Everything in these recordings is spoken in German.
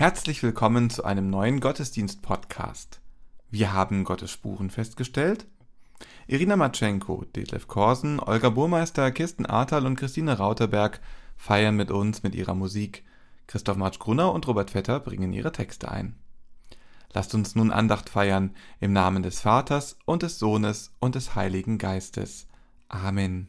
Herzlich willkommen zu einem neuen Gottesdienst-Podcast. Wir haben Gottes Spuren festgestellt. Irina Matschenko, Detlef Korsen, Olga Burmeister, Kirsten Ahrtal und Christine Rauterberg feiern mit uns mit ihrer Musik. Christoph Marsch-Grunner und Robert Vetter bringen ihre Texte ein. Lasst uns nun Andacht feiern im Namen des Vaters und des Sohnes und des Heiligen Geistes. Amen.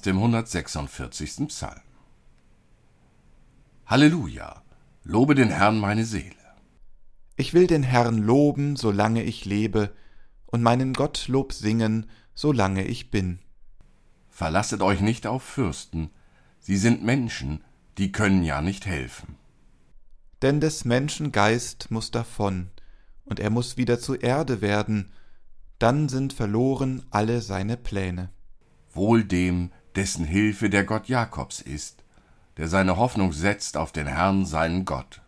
aus dem 146. Psalm. Halleluja! Lobe den Herrn meine Seele. Ich will den Herrn loben, solange ich lebe, und meinen Gottlob singen, solange ich bin. Verlasset euch nicht auf Fürsten, sie sind Menschen, die können ja nicht helfen. Denn des Menschen Geist muss davon, und er muss wieder zur Erde werden, dann sind verloren alle seine Pläne wohl dem, dessen Hilfe der Gott Jakobs ist, der seine Hoffnung setzt auf den Herrn seinen Gott.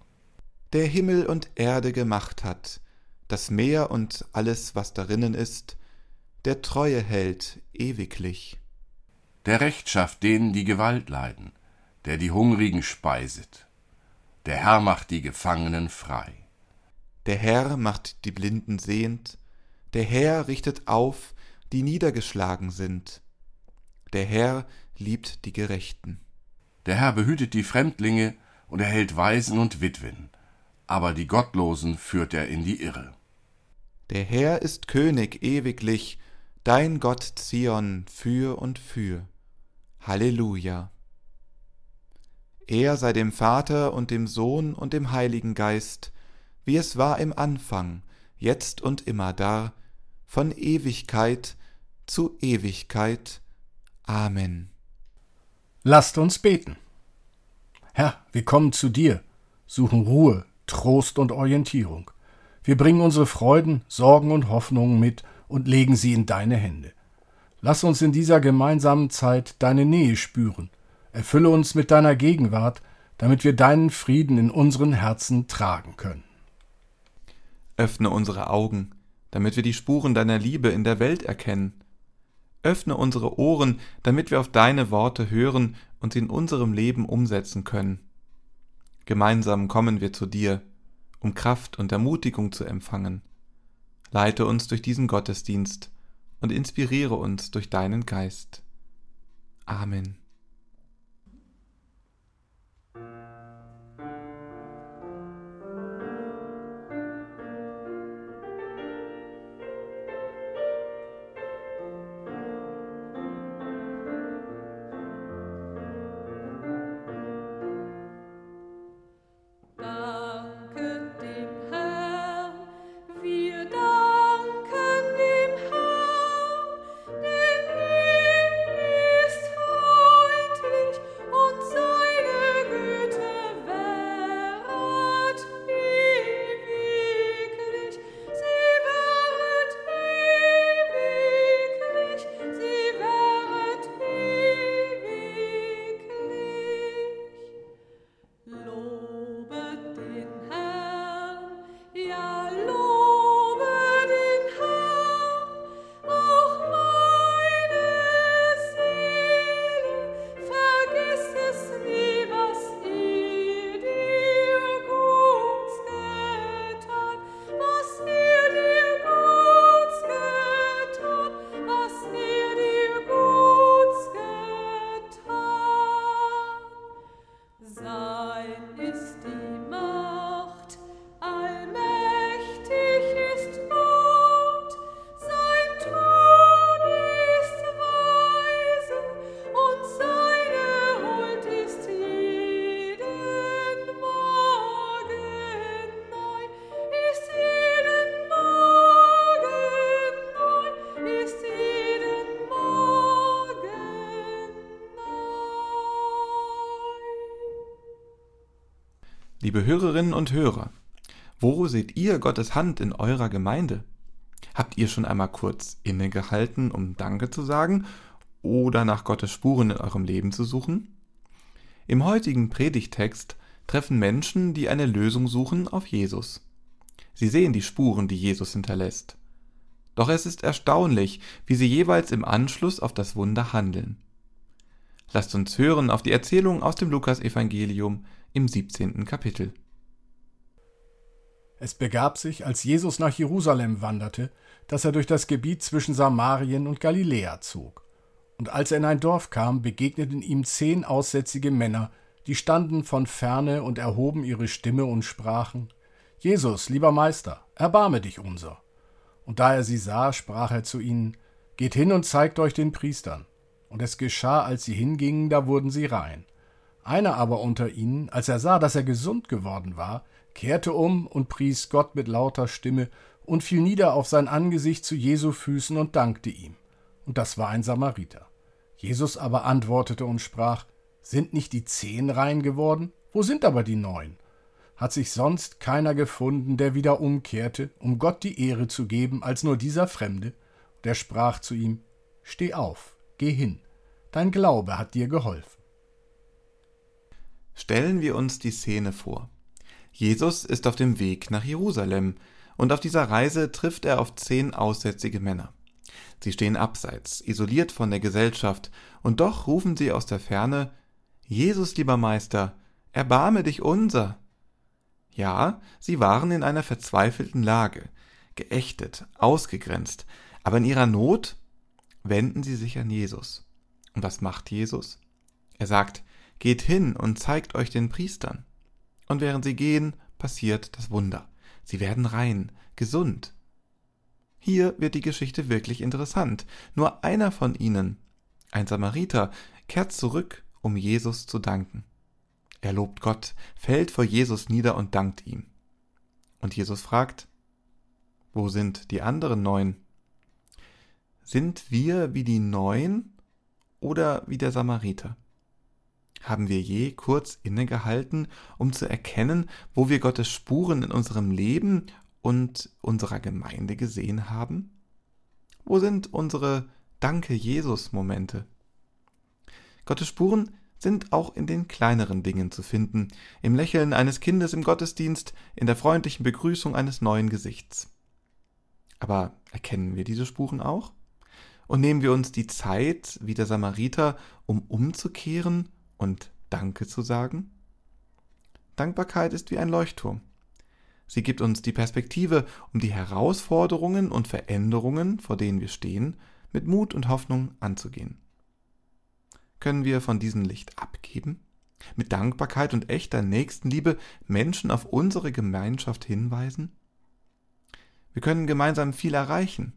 Der Himmel und Erde gemacht hat, das Meer und alles, was darinnen ist, der Treue hält ewiglich. Der Recht schafft denen, die Gewalt leiden, der die Hungrigen speiset. Der Herr macht die Gefangenen frei. Der Herr macht die Blinden sehend, der Herr richtet auf, die niedergeschlagen sind. Der Herr liebt die Gerechten. Der Herr behütet die Fremdlinge und erhält Waisen und Witwen, aber die Gottlosen führt er in die Irre. Der Herr ist König ewiglich, dein Gott Zion für und für. Halleluja. Er sei dem Vater und dem Sohn und dem Heiligen Geist, wie es war im Anfang, jetzt und immer da, von Ewigkeit zu Ewigkeit. Amen. Lasst uns beten. Herr, wir kommen zu dir, suchen Ruhe, Trost und Orientierung. Wir bringen unsere Freuden, Sorgen und Hoffnungen mit und legen sie in deine Hände. Lass uns in dieser gemeinsamen Zeit deine Nähe spüren. Erfülle uns mit deiner Gegenwart, damit wir deinen Frieden in unseren Herzen tragen können. Öffne unsere Augen, damit wir die Spuren deiner Liebe in der Welt erkennen Öffne unsere Ohren, damit wir auf deine Worte hören und sie in unserem Leben umsetzen können. Gemeinsam kommen wir zu dir, um Kraft und Ermutigung zu empfangen. Leite uns durch diesen Gottesdienst und inspiriere uns durch deinen Geist. Amen. Liebe Hörerinnen und Hörer, wo seht ihr Gottes Hand in eurer Gemeinde? Habt ihr schon einmal kurz innegehalten, um Danke zu sagen oder nach Gottes Spuren in eurem Leben zu suchen? Im heutigen Predigtext treffen Menschen, die eine Lösung suchen, auf Jesus. Sie sehen die Spuren, die Jesus hinterlässt. Doch es ist erstaunlich, wie sie jeweils im Anschluss auf das Wunder handeln. Lasst uns hören auf die Erzählung aus dem Lukasevangelium im 17. Kapitel. Es begab sich, als Jesus nach Jerusalem wanderte, dass er durch das Gebiet zwischen Samarien und Galiläa zog. Und als er in ein Dorf kam, begegneten ihm zehn aussätzige Männer, die standen von ferne und erhoben ihre Stimme und sprachen Jesus, lieber Meister, erbarme dich unser. Und da er sie sah, sprach er zu ihnen Geht hin und zeigt euch den Priestern. Und es geschah, als sie hingingen, da wurden sie rein. Einer aber unter ihnen, als er sah, dass er gesund geworden war, kehrte um und pries Gott mit lauter Stimme und fiel nieder auf sein Angesicht zu Jesu Füßen und dankte ihm. Und das war ein Samariter. Jesus aber antwortete und sprach, Sind nicht die zehn rein geworden? Wo sind aber die neun? Hat sich sonst keiner gefunden, der wieder umkehrte, um Gott die Ehre zu geben, als nur dieser Fremde? Der sprach zu ihm, Steh auf, geh hin, dein Glaube hat dir geholfen. Stellen wir uns die Szene vor. Jesus ist auf dem Weg nach Jerusalem, und auf dieser Reise trifft er auf zehn aussätzige Männer. Sie stehen abseits, isoliert von der Gesellschaft, und doch rufen sie aus der Ferne Jesus, lieber Meister, erbarme dich unser. Ja, sie waren in einer verzweifelten Lage, geächtet, ausgegrenzt, aber in ihrer Not wenden sie sich an Jesus. Und was macht Jesus? Er sagt, Geht hin und zeigt euch den Priestern. Und während sie gehen, passiert das Wunder. Sie werden rein, gesund. Hier wird die Geschichte wirklich interessant. Nur einer von ihnen, ein Samariter, kehrt zurück, um Jesus zu danken. Er lobt Gott, fällt vor Jesus nieder und dankt ihm. Und Jesus fragt, wo sind die anderen neun? Sind wir wie die neun oder wie der Samariter? Haben wir je kurz innegehalten, um zu erkennen, wo wir Gottes Spuren in unserem Leben und unserer Gemeinde gesehen haben? Wo sind unsere Danke Jesus Momente? Gottes Spuren sind auch in den kleineren Dingen zu finden, im Lächeln eines Kindes im Gottesdienst, in der freundlichen Begrüßung eines neuen Gesichts. Aber erkennen wir diese Spuren auch? Und nehmen wir uns die Zeit, wie der Samariter, um umzukehren und Danke zu sagen? Dankbarkeit ist wie ein Leuchtturm. Sie gibt uns die Perspektive, um die Herausforderungen und Veränderungen, vor denen wir stehen, mit Mut und Hoffnung anzugehen. Können wir von diesem Licht abgeben? Mit Dankbarkeit und echter Nächstenliebe Menschen auf unsere Gemeinschaft hinweisen? Wir können gemeinsam viel erreichen,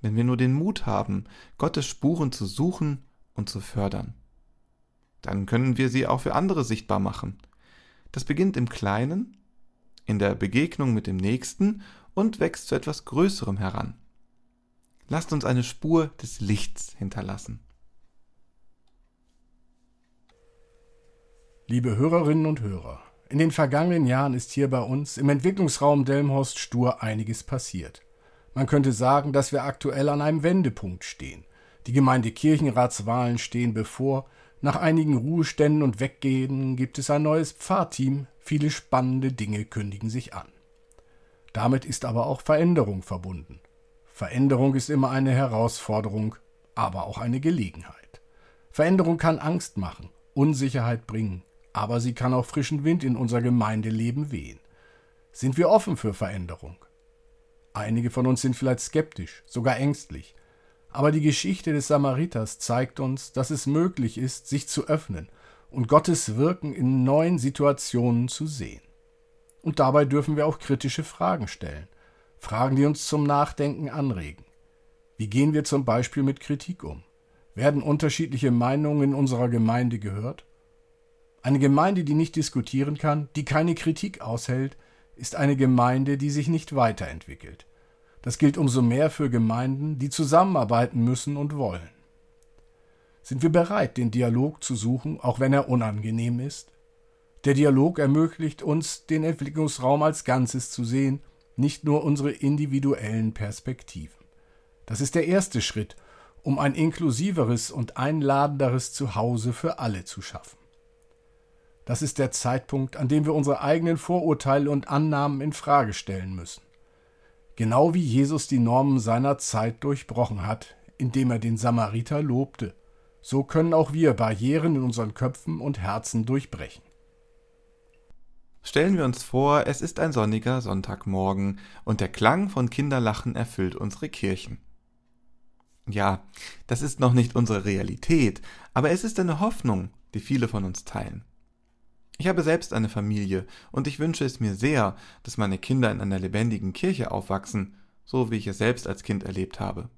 wenn wir nur den Mut haben, Gottes Spuren zu suchen und zu fördern dann können wir sie auch für andere sichtbar machen. Das beginnt im Kleinen, in der Begegnung mit dem Nächsten und wächst zu etwas Größerem heran. Lasst uns eine Spur des Lichts hinterlassen. Liebe Hörerinnen und Hörer, in den vergangenen Jahren ist hier bei uns im Entwicklungsraum Delmhorst Stur einiges passiert. Man könnte sagen, dass wir aktuell an einem Wendepunkt stehen. Die Gemeindekirchenratswahlen stehen bevor, nach einigen Ruheständen und Weggehen gibt es ein neues Pfarrteam, viele spannende Dinge kündigen sich an. Damit ist aber auch Veränderung verbunden. Veränderung ist immer eine Herausforderung, aber auch eine Gelegenheit. Veränderung kann Angst machen, Unsicherheit bringen, aber sie kann auch frischen Wind in unser Gemeindeleben wehen. Sind wir offen für Veränderung? Einige von uns sind vielleicht skeptisch, sogar ängstlich, aber die Geschichte des Samariters zeigt uns, dass es möglich ist, sich zu öffnen und Gottes Wirken in neuen Situationen zu sehen. Und dabei dürfen wir auch kritische Fragen stellen, Fragen, die uns zum Nachdenken anregen. Wie gehen wir zum Beispiel mit Kritik um? Werden unterschiedliche Meinungen in unserer Gemeinde gehört? Eine Gemeinde, die nicht diskutieren kann, die keine Kritik aushält, ist eine Gemeinde, die sich nicht weiterentwickelt. Das gilt umso mehr für Gemeinden, die zusammenarbeiten müssen und wollen. Sind wir bereit, den Dialog zu suchen, auch wenn er unangenehm ist? Der Dialog ermöglicht uns, den Entwicklungsraum als Ganzes zu sehen, nicht nur unsere individuellen Perspektiven. Das ist der erste Schritt, um ein inklusiveres und einladenderes Zuhause für alle zu schaffen. Das ist der Zeitpunkt, an dem wir unsere eigenen Vorurteile und Annahmen in Frage stellen müssen. Genau wie Jesus die Normen seiner Zeit durchbrochen hat, indem er den Samariter lobte, so können auch wir Barrieren in unseren Köpfen und Herzen durchbrechen. Stellen wir uns vor, es ist ein sonniger Sonntagmorgen und der Klang von Kinderlachen erfüllt unsere Kirchen. Ja, das ist noch nicht unsere Realität, aber es ist eine Hoffnung, die viele von uns teilen. Ich habe selbst eine Familie und ich wünsche es mir sehr, dass meine Kinder in einer lebendigen Kirche aufwachsen, so wie ich es selbst als Kind erlebt habe.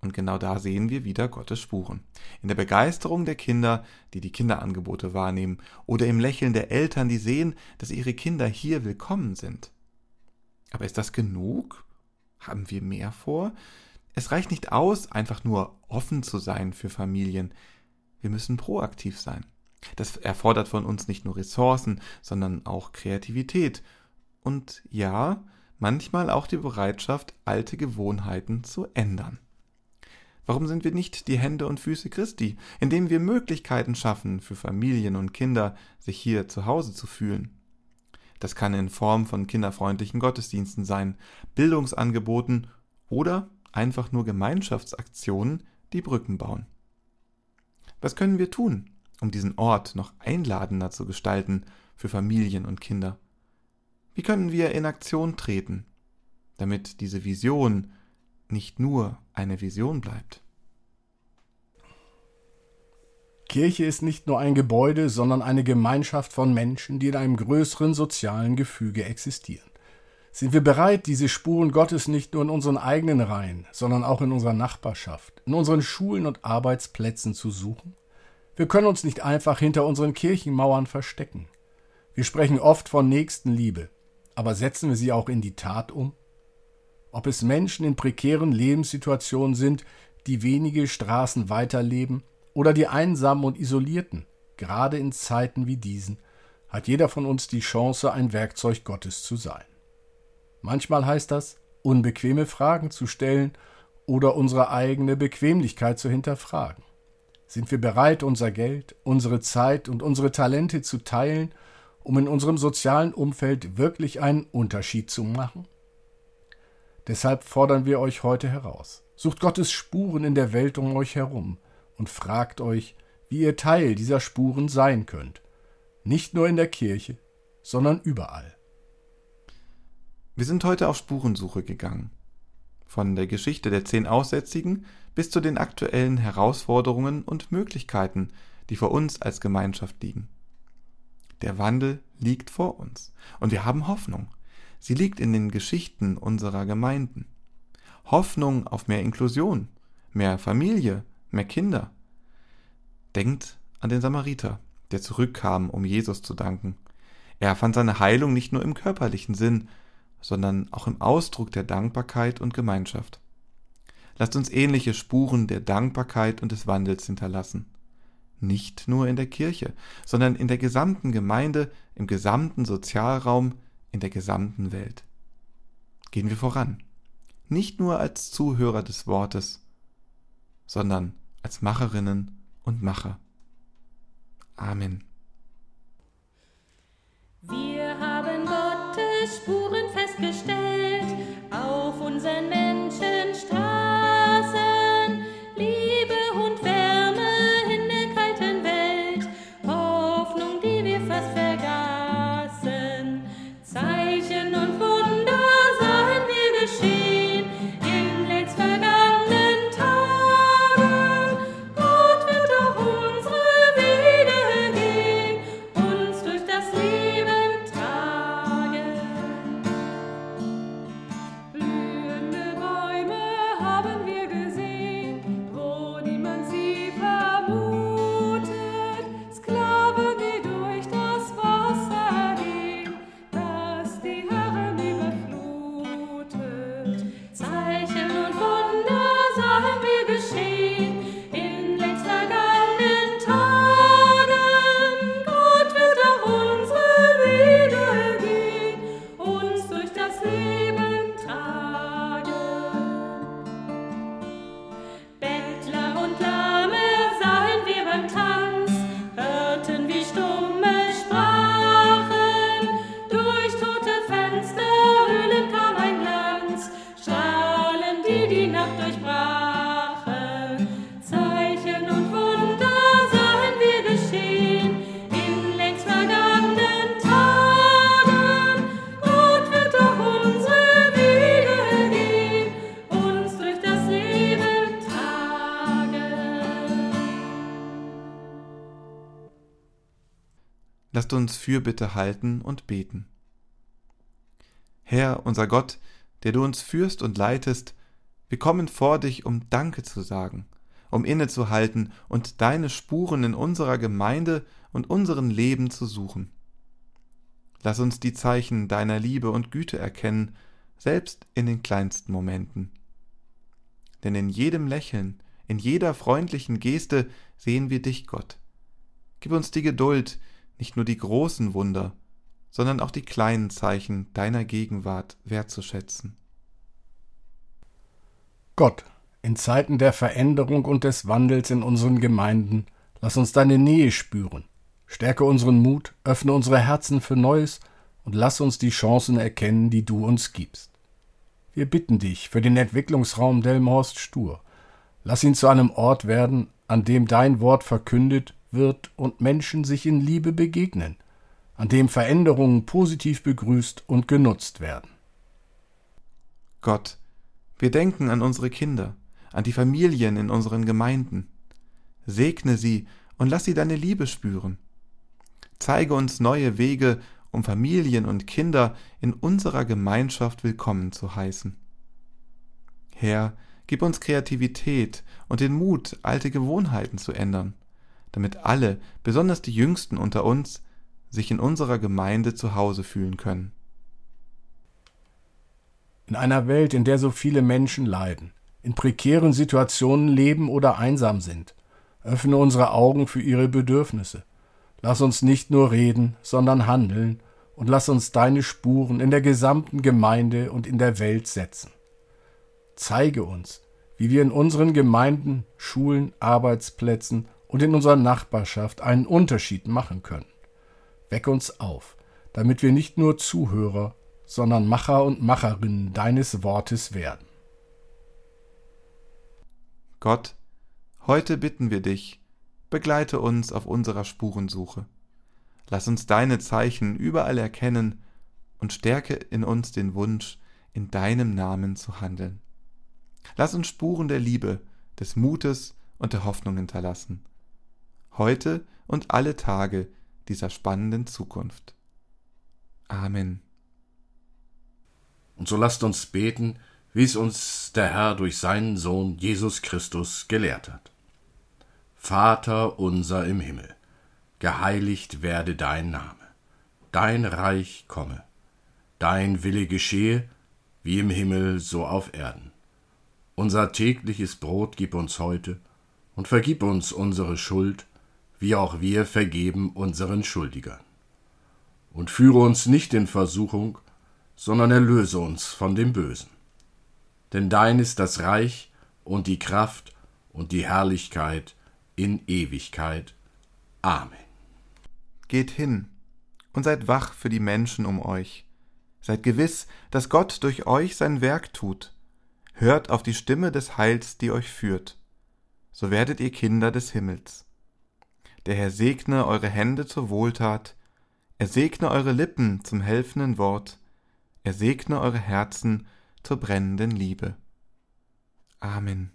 Und genau da sehen wir wieder Gottes Spuren. In der Begeisterung der Kinder, die die Kinderangebote wahrnehmen, oder im Lächeln der Eltern, die sehen, dass ihre Kinder hier willkommen sind. Aber ist das genug? Haben wir mehr vor? Es reicht nicht aus, einfach nur offen zu sein für Familien. Wir müssen proaktiv sein. Das erfordert von uns nicht nur Ressourcen, sondern auch Kreativität. Und ja, manchmal auch die Bereitschaft, alte Gewohnheiten zu ändern. Warum sind wir nicht die Hände und Füße Christi, indem wir Möglichkeiten schaffen, für Familien und Kinder sich hier zu Hause zu fühlen? Das kann in Form von kinderfreundlichen Gottesdiensten sein, Bildungsangeboten oder einfach nur Gemeinschaftsaktionen, die Brücken bauen. Was können wir tun, um diesen Ort noch einladender zu gestalten für Familien und Kinder? Wie können wir in Aktion treten, damit diese Vision nicht nur eine Vision bleibt? Kirche ist nicht nur ein Gebäude, sondern eine Gemeinschaft von Menschen, die in einem größeren sozialen Gefüge existieren. Sind wir bereit, diese Spuren Gottes nicht nur in unseren eigenen Reihen, sondern auch in unserer Nachbarschaft, in unseren Schulen und Arbeitsplätzen zu suchen? Wir können uns nicht einfach hinter unseren Kirchenmauern verstecken. Wir sprechen oft von Nächstenliebe, aber setzen wir sie auch in die Tat um? Ob es Menschen in prekären Lebenssituationen sind, die wenige Straßen weiterleben, oder die Einsamen und Isolierten, gerade in Zeiten wie diesen, hat jeder von uns die Chance, ein Werkzeug Gottes zu sein. Manchmal heißt das, unbequeme Fragen zu stellen oder unsere eigene Bequemlichkeit zu hinterfragen. Sind wir bereit, unser Geld, unsere Zeit und unsere Talente zu teilen, um in unserem sozialen Umfeld wirklich einen Unterschied zu machen? Deshalb fordern wir euch heute heraus. Sucht Gottes Spuren in der Welt um euch herum und fragt euch, wie ihr Teil dieser Spuren sein könnt. Nicht nur in der Kirche, sondern überall. Wir sind heute auf Spurensuche gegangen. Von der Geschichte der zehn Aussätzigen bis zu den aktuellen Herausforderungen und Möglichkeiten, die vor uns als Gemeinschaft liegen. Der Wandel liegt vor uns und wir haben Hoffnung. Sie liegt in den Geschichten unserer Gemeinden. Hoffnung auf mehr Inklusion, mehr Familie, mehr Kinder. Denkt an den Samariter, der zurückkam, um Jesus zu danken. Er fand seine Heilung nicht nur im körperlichen Sinn, sondern auch im Ausdruck der Dankbarkeit und Gemeinschaft. Lasst uns ähnliche Spuren der Dankbarkeit und des Wandels hinterlassen. Nicht nur in der Kirche, sondern in der gesamten Gemeinde, im gesamten Sozialraum, in der gesamten Welt. Gehen wir voran. Nicht nur als Zuhörer des Wortes, sondern als Macherinnen und Macher. Amen. Wir haben Gottes Spuren festgestellt auf unseren Menschenstraßen. Uns Fürbitte halten und beten. Herr, unser Gott, der du uns führst und leitest, wir kommen vor dich, um Danke zu sagen, um innezuhalten und deine Spuren in unserer Gemeinde und unserem Leben zu suchen. Lass uns die Zeichen deiner Liebe und Güte erkennen, selbst in den kleinsten Momenten. Denn in jedem Lächeln, in jeder freundlichen Geste sehen wir dich, Gott. Gib uns die Geduld, nicht nur die großen Wunder, sondern auch die kleinen Zeichen deiner Gegenwart wertzuschätzen. Gott, in Zeiten der Veränderung und des Wandels in unseren Gemeinden, lass uns deine Nähe spüren. Stärke unseren Mut, öffne unsere Herzen für Neues und lass uns die Chancen erkennen, die du uns gibst. Wir bitten dich für den Entwicklungsraum Delmhorst Stur. Lass ihn zu einem Ort werden, an dem dein Wort verkündet wird und Menschen sich in Liebe begegnen – an dem Veränderungen positiv begrüßt und genutzt werden. Gott, wir denken an unsere Kinder, an die Familien in unseren Gemeinden. Segne sie und lass sie deine Liebe spüren. Zeige uns neue Wege, um Familien und Kinder in unserer Gemeinschaft willkommen zu heißen. Herr, gib uns Kreativität und den Mut, alte Gewohnheiten zu ändern, damit alle, besonders die Jüngsten unter uns, sich in unserer Gemeinde zu Hause fühlen können. In einer Welt, in der so viele Menschen leiden, in prekären Situationen leben oder einsam sind, öffne unsere Augen für ihre Bedürfnisse. Lass uns nicht nur reden, sondern handeln und lass uns deine Spuren in der gesamten Gemeinde und in der Welt setzen. Zeige uns, wie wir in unseren Gemeinden, Schulen, Arbeitsplätzen und in unserer Nachbarschaft einen Unterschied machen können. Weck uns auf, damit wir nicht nur Zuhörer, sondern Macher und Macherinnen deines Wortes werden. Gott, heute bitten wir dich, begleite uns auf unserer Spurensuche. Lass uns deine Zeichen überall erkennen und stärke in uns den Wunsch, in deinem Namen zu handeln. Lass uns Spuren der Liebe, des Mutes und der Hoffnung hinterlassen. Heute und alle Tage, dieser spannenden Zukunft. Amen. Und so lasst uns beten, wie es uns der Herr durch seinen Sohn Jesus Christus gelehrt hat. Vater unser im Himmel, geheiligt werde dein Name, dein Reich komme, dein Wille geschehe, wie im Himmel so auf Erden. Unser tägliches Brot gib uns heute und vergib uns unsere Schuld, wie auch wir vergeben unseren Schuldigern. Und führe uns nicht in Versuchung, sondern erlöse uns von dem Bösen. Denn dein ist das Reich und die Kraft und die Herrlichkeit in Ewigkeit. Amen. Geht hin und seid wach für die Menschen um euch. Seid gewiss, dass Gott durch euch sein Werk tut. Hört auf die Stimme des Heils, die euch führt. So werdet ihr Kinder des Himmels. Der Herr segne eure Hände zur Wohltat, er segne eure Lippen zum helfenden Wort, er segne eure Herzen zur brennenden Liebe. Amen.